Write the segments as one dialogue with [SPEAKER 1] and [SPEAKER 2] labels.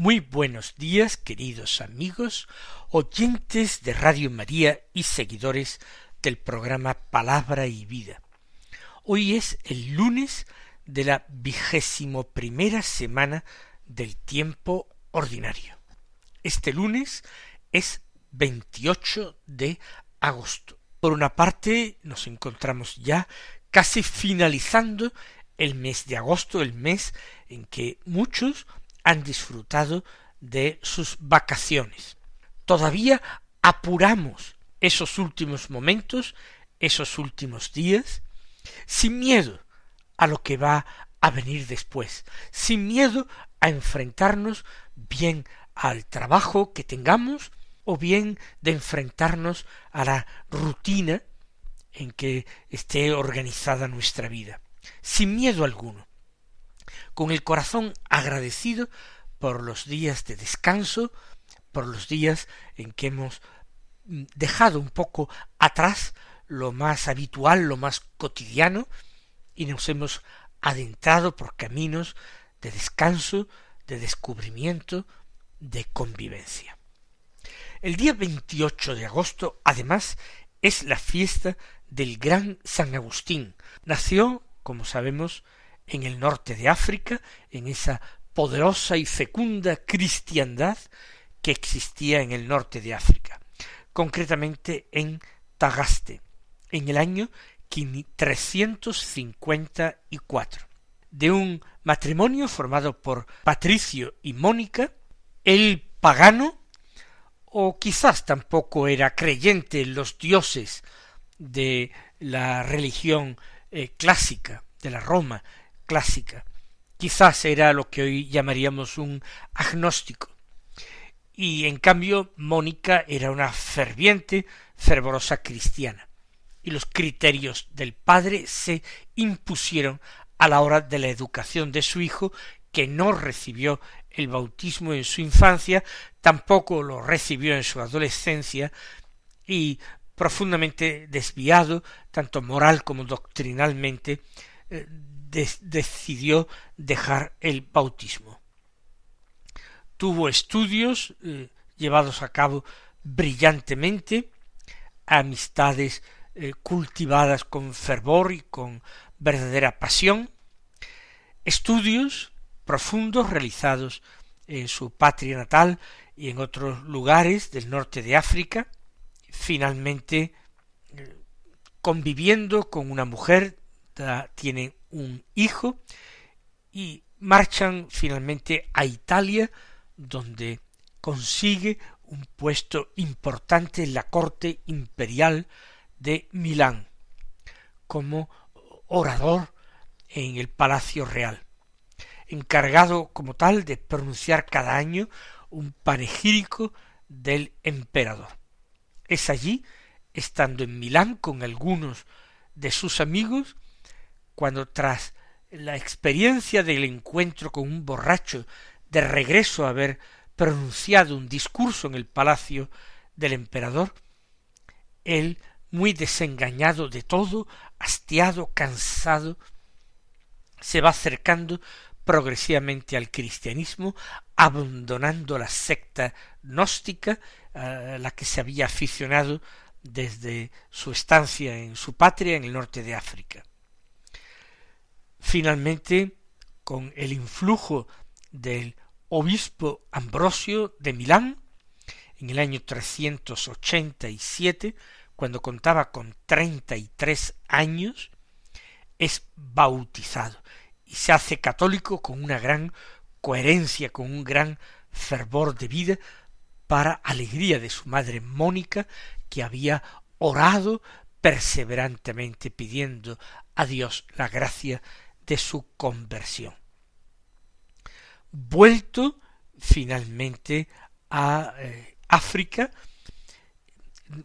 [SPEAKER 1] Muy buenos días, queridos amigos, oyentes de Radio María y seguidores del programa Palabra y Vida. Hoy es el lunes de la vigésimo primera semana del tiempo ordinario. Este lunes es 28 de agosto. Por una parte, nos encontramos ya casi finalizando el mes de agosto, el mes en que muchos han disfrutado de sus vacaciones. Todavía apuramos esos últimos momentos, esos últimos días, sin miedo a lo que va a venir después, sin miedo a enfrentarnos bien al trabajo que tengamos o bien de enfrentarnos a la rutina en que esté organizada nuestra vida, sin miedo alguno, con el corazón agradecido por los días de descanso, por los días en que hemos mm, dejado un poco atrás lo más habitual, lo más cotidiano, y nos hemos adentrado por caminos de descanso, de descubrimiento, de convivencia. El día 28 de agosto, además, es la fiesta del gran San Agustín. Nació, como sabemos, en el norte de África, en esa poderosa y fecunda cristiandad que existía en el norte de África, concretamente en Tagaste, en el año 354. De un matrimonio formado por Patricio y Mónica, el pagano, o quizás tampoco era creyente en los dioses de la religión eh, clásica, de la Roma, clásica. Quizás era lo que hoy llamaríamos un agnóstico. Y en cambio Mónica era una ferviente, fervorosa cristiana. Y los criterios del padre se impusieron a la hora de la educación de su hijo, que no recibió el bautismo en su infancia, tampoco lo recibió en su adolescencia, y profundamente desviado, tanto moral como doctrinalmente, decidió dejar el bautismo. Tuvo estudios eh, llevados a cabo brillantemente, amistades eh, cultivadas con fervor y con verdadera pasión, estudios profundos realizados en su patria natal y en otros lugares del norte de África, finalmente eh, conviviendo con una mujer tienen un hijo y marchan finalmente a Italia, donde consigue un puesto importante en la corte imperial de Milán, como orador en el Palacio Real, encargado como tal de pronunciar cada año un panegírico del emperador. Es allí, estando en Milán con algunos de sus amigos, cuando tras la experiencia del encuentro con un borracho de regreso a haber pronunciado un discurso en el palacio del emperador, él, muy desengañado de todo, hastiado, cansado, se va acercando progresivamente al cristianismo, abandonando la secta gnóstica a la que se había aficionado desde su estancia en su patria en el norte de África. Finalmente, con el influjo del obispo Ambrosio de Milán, en el año 387, cuando contaba con treinta y tres años, es bautizado y se hace católico con una gran coherencia, con un gran fervor de vida, para alegría de su madre Mónica, que había orado perseverantemente pidiendo a Dios la gracia de su conversión. Vuelto finalmente a eh, África,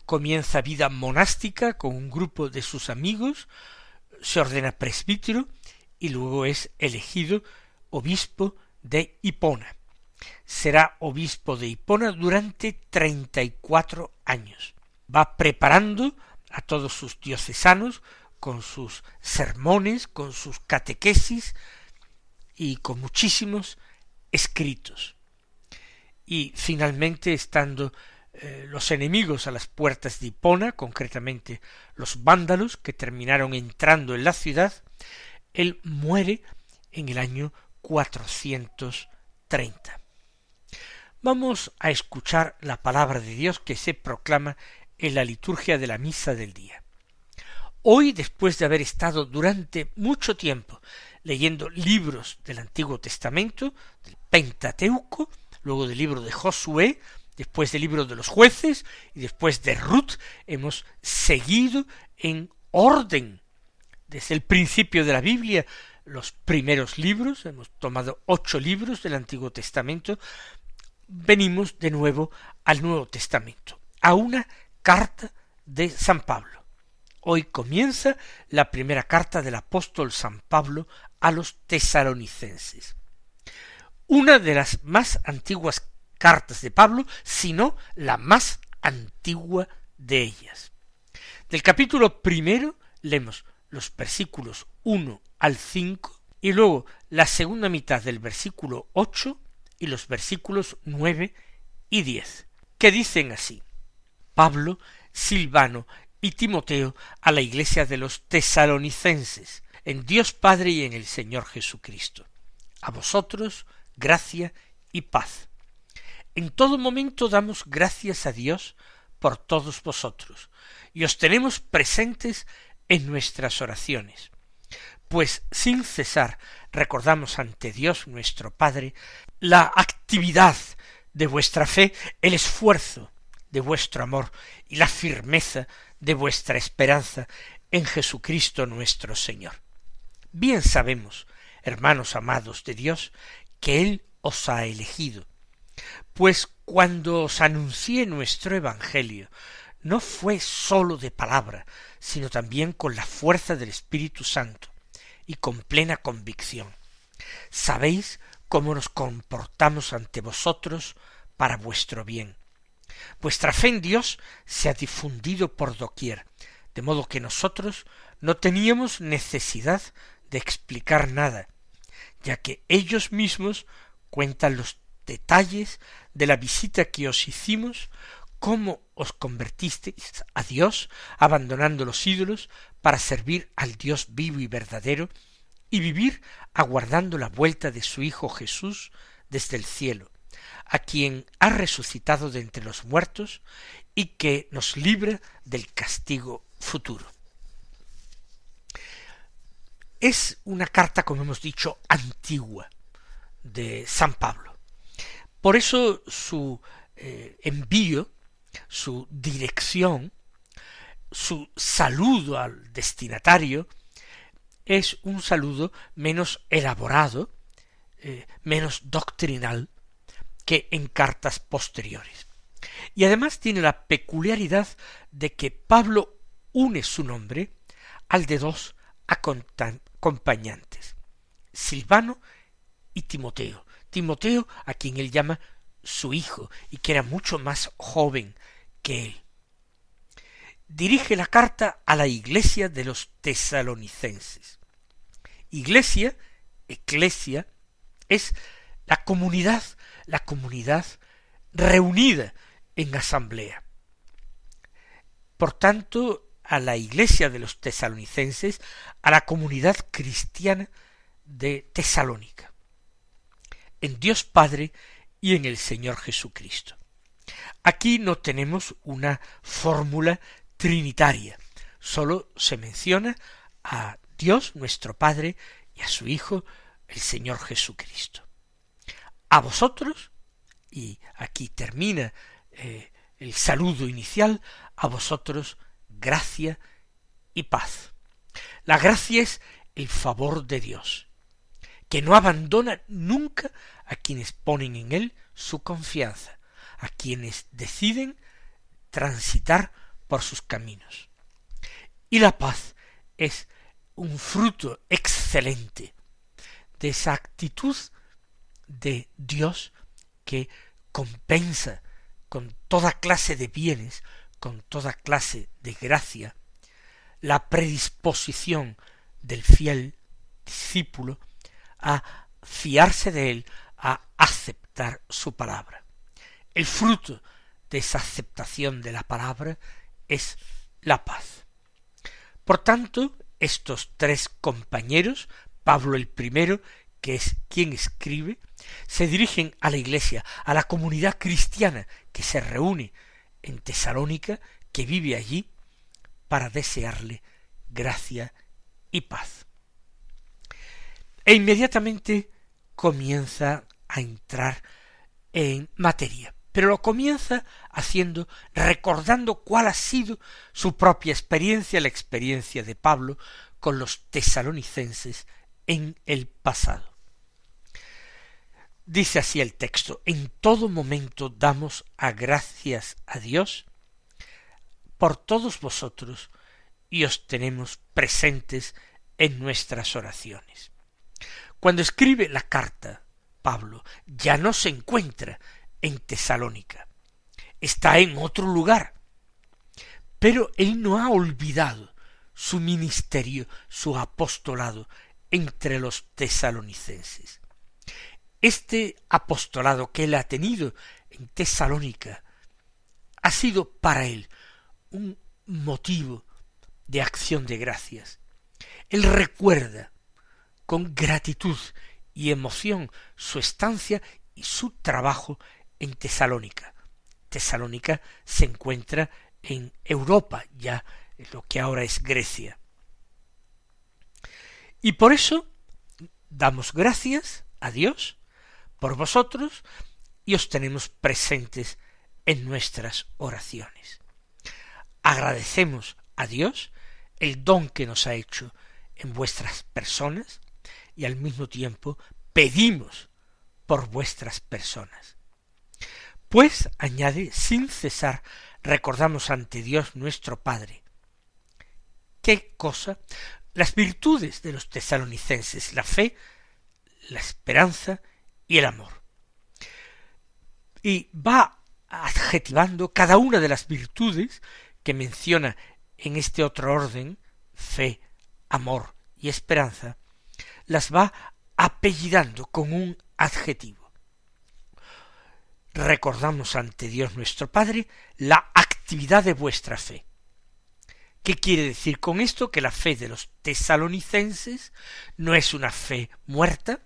[SPEAKER 1] comienza vida monástica con un grupo de sus amigos, se ordena presbítero y luego es elegido obispo de Hipona. Será obispo de Hipona durante treinta y cuatro años. Va preparando a todos sus diocesanos con sus sermones, con sus catequesis y con muchísimos escritos. Y finalmente, estando eh, los enemigos a las puertas de Hipona, concretamente los vándalos que terminaron entrando en la ciudad, él muere en el año 430. Vamos a escuchar la palabra de Dios que se proclama en la liturgia de la misa del día. Hoy, después de haber estado durante mucho tiempo leyendo libros del Antiguo Testamento, del Pentateuco, luego del libro de Josué, después del libro de los jueces y después de Ruth, hemos seguido en orden desde el principio de la Biblia los primeros libros, hemos tomado ocho libros del Antiguo Testamento, venimos de nuevo al Nuevo Testamento, a una carta de San Pablo. Hoy comienza la primera carta del apóstol San Pablo a los tesalonicenses. Una de las más antiguas cartas de Pablo, sino la más antigua de ellas. Del capítulo primero leemos los versículos uno al cinco y luego la segunda mitad del versículo ocho y los versículos nueve y diez, que dicen así Pablo, Silvano y Timoteo a la iglesia de los tesalonicenses, en Dios Padre y en el Señor Jesucristo. A vosotros, gracia y paz en todo momento damos gracias a Dios por todos vosotros, y os tenemos presentes en nuestras oraciones, pues sin cesar recordamos ante Dios nuestro Padre la actividad de vuestra fe, el esfuerzo de vuestro amor y la firmeza de vuestra esperanza en Jesucristo nuestro Señor. Bien sabemos, hermanos amados de Dios, que Él os ha elegido, pues cuando os anuncié nuestro Evangelio, no fue sólo de palabra, sino también con la fuerza del Espíritu Santo y con plena convicción. Sabéis cómo nos comportamos ante vosotros para vuestro bien. Vuestra fe en Dios se ha difundido por doquier, de modo que nosotros no teníamos necesidad de explicar nada, ya que ellos mismos cuentan los detalles de la visita que os hicimos, cómo os convertisteis a Dios, abandonando los ídolos, para servir al Dios vivo y verdadero, y vivir aguardando la vuelta de su Hijo Jesús desde el cielo, a quien ha resucitado de entre los muertos y que nos libra del castigo futuro. Es una carta, como hemos dicho, antigua de San Pablo. Por eso su eh, envío, su dirección, su saludo al destinatario, es un saludo menos elaborado, eh, menos doctrinal que en cartas posteriores. Y además tiene la peculiaridad de que Pablo une su nombre al de dos acompañantes, Silvano y Timoteo, Timoteo, a quien él llama su hijo, y que era mucho más joven que él. Dirige la carta a la iglesia de los tesalonicenses. Iglesia, eclesia, es la comunidad, la comunidad reunida en asamblea. Por tanto, a la iglesia de los tesalonicenses, a la comunidad cristiana de Tesalónica en Dios Padre y en el Señor Jesucristo. Aquí no tenemos una fórmula trinitaria, sólo se menciona a Dios nuestro Padre y a su Hijo el Señor Jesucristo. A vosotros, y aquí termina eh, el saludo inicial, a vosotros gracia y paz. La gracia es el favor de Dios, que no abandona nunca a quienes ponen en él su confianza, a quienes deciden transitar por sus caminos. Y la paz es un fruto excelente de esa actitud de Dios que compensa con toda clase de bienes, con toda clase de gracia, la predisposición del fiel discípulo a fiarse de él, a aceptar su palabra. El fruto de esa aceptación de la palabra es la paz. Por tanto, estos tres compañeros, Pablo el primero, que es quien escribe, se dirigen a la iglesia, a la comunidad cristiana que se reúne en Tesalónica, que vive allí, para desearle gracia y paz. E inmediatamente comienza a entrar en materia, pero lo comienza haciendo, recordando cuál ha sido su propia experiencia, la experiencia de Pablo con los tesalonicenses en el pasado. Dice así el texto, en todo momento damos a gracias a Dios por todos vosotros y os tenemos presentes en nuestras oraciones. Cuando escribe la carta, Pablo ya no se encuentra en Tesalónica, está en otro lugar, pero él no ha olvidado su ministerio, su apostolado entre los tesalonicenses. Este apostolado que él ha tenido en Tesalónica ha sido para él un motivo de acción de gracias. Él recuerda con gratitud y emoción su estancia y su trabajo en Tesalónica. Tesalónica se encuentra en Europa, ya en lo que ahora es Grecia. Y por eso damos gracias a Dios por vosotros y os tenemos presentes en nuestras oraciones. Agradecemos a Dios el don que nos ha hecho en vuestras personas y al mismo tiempo pedimos por vuestras personas. Pues, añade, sin cesar, recordamos ante Dios nuestro Padre. ¿Qué cosa? Las virtudes de los tesalonicenses, la fe, la esperanza y el amor. Y va adjetivando cada una de las virtudes que menciona en este otro orden, fe, amor y esperanza, las va apellidando con un adjetivo. Recordamos ante Dios nuestro Padre la actividad de vuestra fe. ¿Qué quiere decir con esto? Que la fe de los tesalonicenses no es una fe muerta,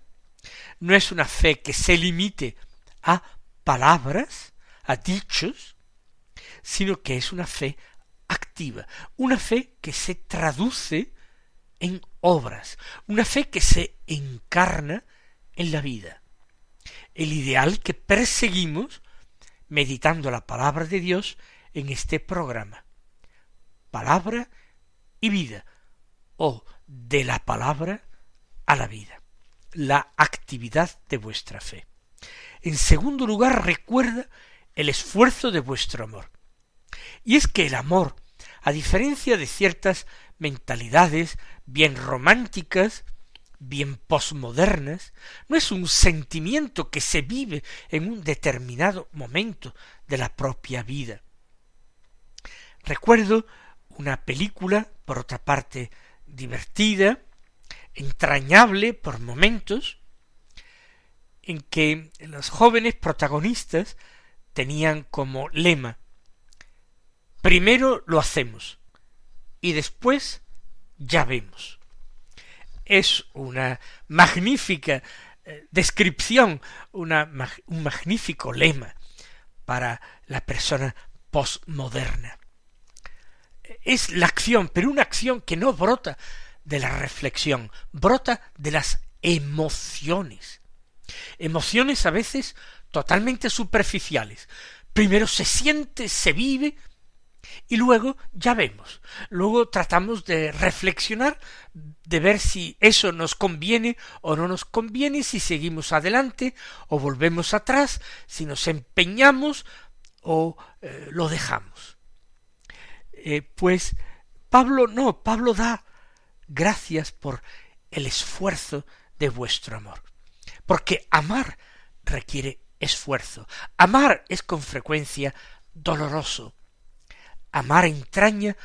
[SPEAKER 1] no es una fe que se limite a palabras, a dichos, sino que es una fe activa, una fe que se traduce en obras, una fe que se encarna en la vida. El ideal que perseguimos meditando la palabra de Dios en este programa. Palabra y vida, o de la palabra a la vida la actividad de vuestra fe. En segundo lugar, recuerda el esfuerzo de vuestro amor. Y es que el amor, a diferencia de ciertas mentalidades bien románticas, bien posmodernas, no es un sentimiento que se vive en un determinado momento de la propia vida. Recuerdo una película, por otra parte divertida, entrañable por momentos, en que los jóvenes protagonistas tenían como lema primero lo hacemos y después ya vemos. Es una magnífica eh, descripción, una, un magnífico lema para la persona postmoderna. Es la acción, pero una acción que no brota de la reflexión, brota de las emociones. Emociones a veces totalmente superficiales. Primero se siente, se vive, y luego ya vemos. Luego tratamos de reflexionar, de ver si eso nos conviene o no nos conviene, si seguimos adelante o volvemos atrás, si nos empeñamos o eh, lo dejamos. Eh, pues Pablo no, Pablo da gracias por el esfuerzo de vuestro amor. Porque amar requiere esfuerzo. Amar es con frecuencia doloroso. Amar entraña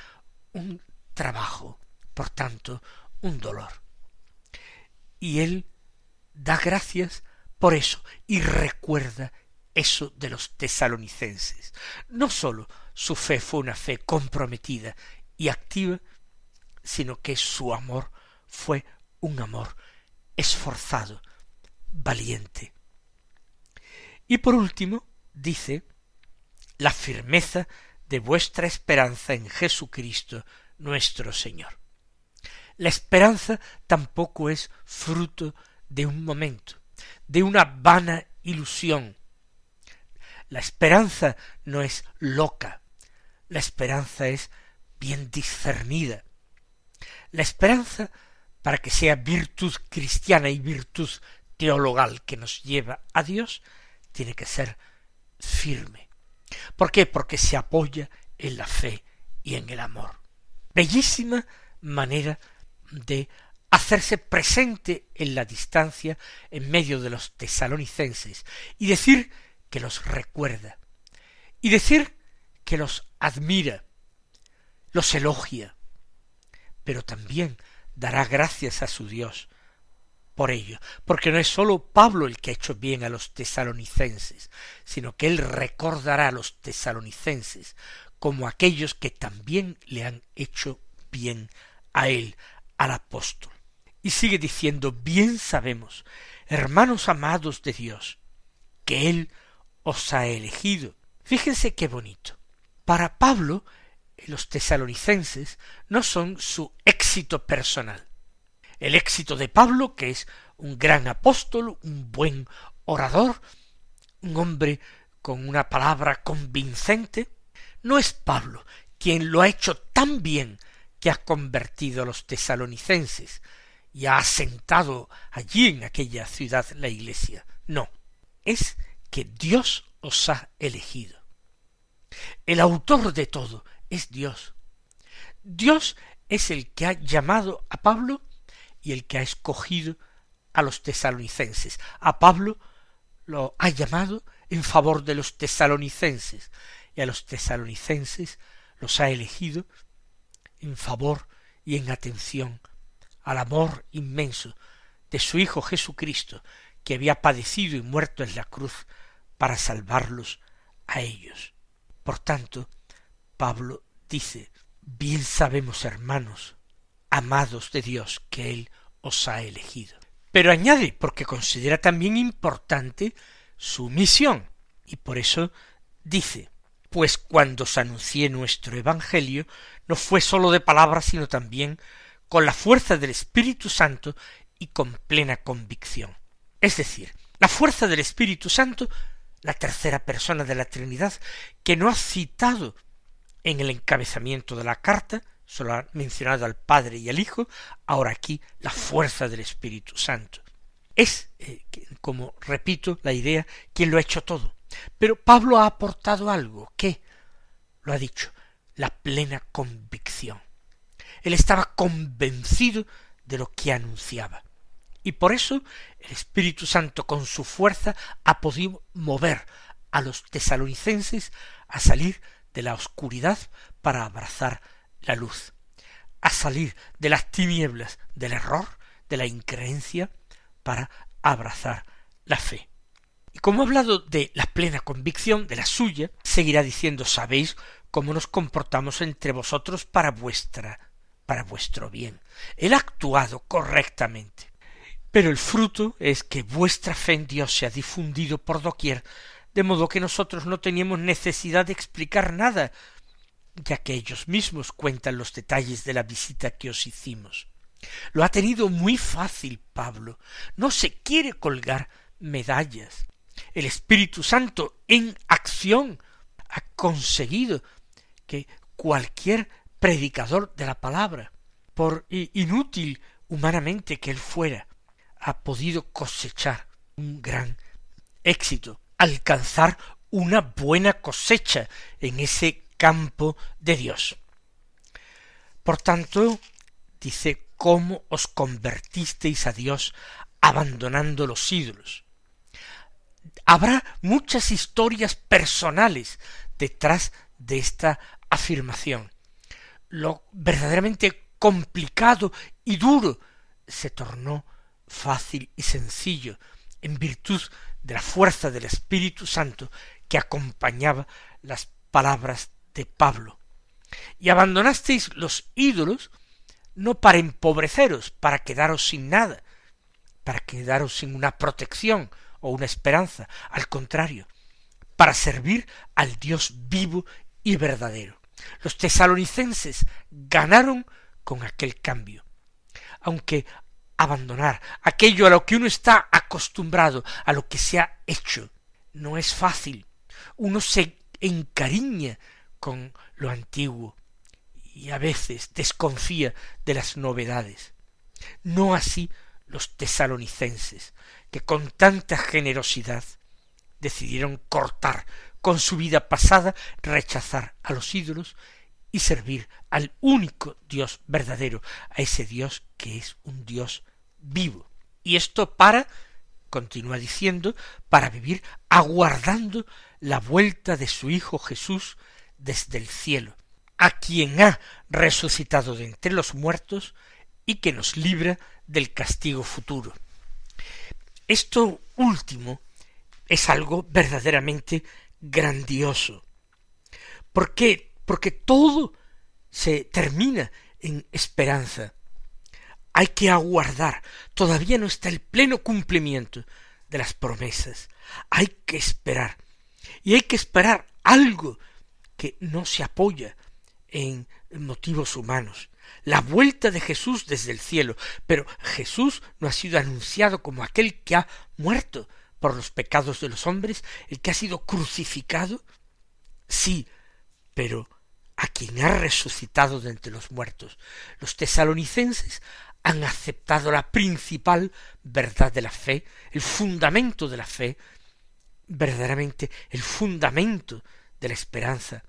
[SPEAKER 1] un trabajo, por tanto, un dolor. Y él da gracias por eso y recuerda eso de los tesalonicenses. No sólo su fe fue una fe comprometida y activa, sino que su amor fue un amor esforzado, valiente. Y por último, dice, la firmeza de vuestra esperanza en Jesucristo nuestro Señor. La esperanza tampoco es fruto de un momento, de una vana ilusión. La esperanza no es loca, la esperanza es bien discernida. La esperanza, para que sea virtud cristiana y virtud teologal que nos lleva a Dios, tiene que ser firme. ¿Por qué? Porque se apoya en la fe y en el amor. Bellísima manera de hacerse presente en la distancia en medio de los tesalonicenses y decir que los recuerda y decir que los admira, los elogia, pero también dará gracias a su Dios por ello, porque no es sólo Pablo el que ha hecho bien a los tesalonicenses, sino que él recordará a los tesalonicenses como aquellos que también le han hecho bien a él, al apóstol. Y sigue diciendo, bien sabemos, hermanos amados de Dios, que Él os ha elegido. Fíjense qué bonito. Para Pablo, los tesalonicenses no son su éxito personal. El éxito de Pablo, que es un gran apóstol, un buen orador, un hombre con una palabra convincente, no es Pablo quien lo ha hecho tan bien que ha convertido a los tesalonicenses y ha asentado allí en aquella ciudad la iglesia. No, es que Dios os ha elegido. El autor de todo es Dios. Dios es el que ha llamado a Pablo y el que ha escogido a los tesalonicenses. A Pablo lo ha llamado en favor de los tesalonicenses y a los tesalonicenses los ha elegido en favor y en atención al amor inmenso de su Hijo Jesucristo, que había padecido y muerto en la cruz para salvarlos a ellos. Por tanto, Pablo dice, bien sabemos, hermanos, amados de Dios, que Él os ha elegido. Pero añade, porque considera también importante su misión, y por eso dice, pues cuando os anuncié nuestro Evangelio, no fue sólo de palabras, sino también con la fuerza del Espíritu Santo y con plena convicción. Es decir, la fuerza del Espíritu Santo, la tercera persona de la Trinidad, que no ha citado en el encabezamiento de la carta, solo ha mencionado al Padre y al Hijo, ahora aquí la fuerza del Espíritu Santo. Es, eh, como repito, la idea, quien lo ha hecho todo. Pero Pablo ha aportado algo, ¿qué? Lo ha dicho, la plena convicción. Él estaba convencido de lo que anunciaba. Y por eso el Espíritu Santo con su fuerza ha podido mover a los tesalonicenses a salir de la oscuridad para abrazar la luz, a salir de las tinieblas del error, de la increencia, para abrazar la fe. Y como ha hablado de la plena convicción, de la suya, seguirá diciendo sabéis cómo nos comportamos entre vosotros para vuestra para vuestro bien. Él ha actuado correctamente. Pero el fruto es que vuestra fe en Dios se ha difundido por doquier, de modo que nosotros no teníamos necesidad de explicar nada, ya que ellos mismos cuentan los detalles de la visita que os hicimos. Lo ha tenido muy fácil Pablo. No se quiere colgar medallas el Espíritu Santo en acción ha conseguido que cualquier predicador de la palabra, por inútil humanamente que él fuera, ha podido cosechar un gran éxito, alcanzar una buena cosecha en ese campo de Dios. Por tanto, dice, ¿cómo os convertisteis a Dios abandonando los ídolos? Habrá muchas historias personales detrás de esta afirmación. Lo verdaderamente complicado y duro se tornó fácil y sencillo en virtud de la fuerza del Espíritu Santo que acompañaba las palabras de Pablo. Y abandonasteis los ídolos no para empobreceros, para quedaros sin nada, para quedaros sin una protección o una esperanza, al contrario, para servir al Dios vivo y verdadero. Los tesalonicenses ganaron con aquel cambio. Aunque abandonar aquello a lo que uno está acostumbrado, a lo que se ha hecho, no es fácil. Uno se encariña con lo antiguo y a veces desconfía de las novedades. No así los tesalonicenses, que con tanta generosidad decidieron cortar con su vida pasada, rechazar a los ídolos y servir al único Dios verdadero, a ese Dios que es un Dios vivo. Y esto para, continúa diciendo, para vivir aguardando la vuelta de su Hijo Jesús desde el cielo, a quien ha resucitado de entre los muertos y que nos libra del castigo futuro. Esto último es algo verdaderamente grandioso. ¿Por qué? Porque todo se termina en esperanza. Hay que aguardar. Todavía no está el pleno cumplimiento de las promesas. Hay que esperar. Y hay que esperar algo que no se apoya en motivos humanos. La vuelta de Jesús desde el cielo. Pero Jesús no ha sido anunciado como aquel que ha muerto por los pecados de los hombres, el que ha sido crucificado. Sí, pero a quien ha resucitado de entre los muertos. Los tesalonicenses han aceptado la principal verdad de la fe, el fundamento de la fe, verdaderamente el fundamento de la esperanza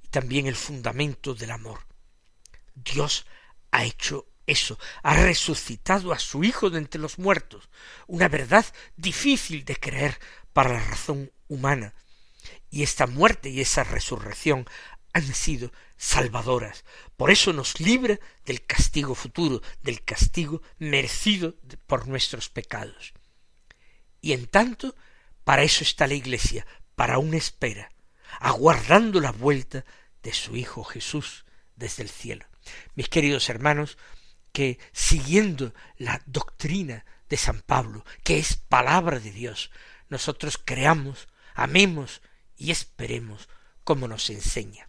[SPEAKER 1] y también el fundamento del amor. Dios ha hecho eso, ha resucitado a su Hijo de entre los muertos, una verdad difícil de creer para la razón humana. Y esta muerte y esa resurrección han sido salvadoras. Por eso nos libra del castigo futuro, del castigo merecido por nuestros pecados. Y en tanto, para eso está la Iglesia, para una espera, aguardando la vuelta de su Hijo Jesús desde el cielo. Mis queridos hermanos, que siguiendo la doctrina de San Pablo, que es palabra de Dios, nosotros creamos, amemos y esperemos como nos enseña.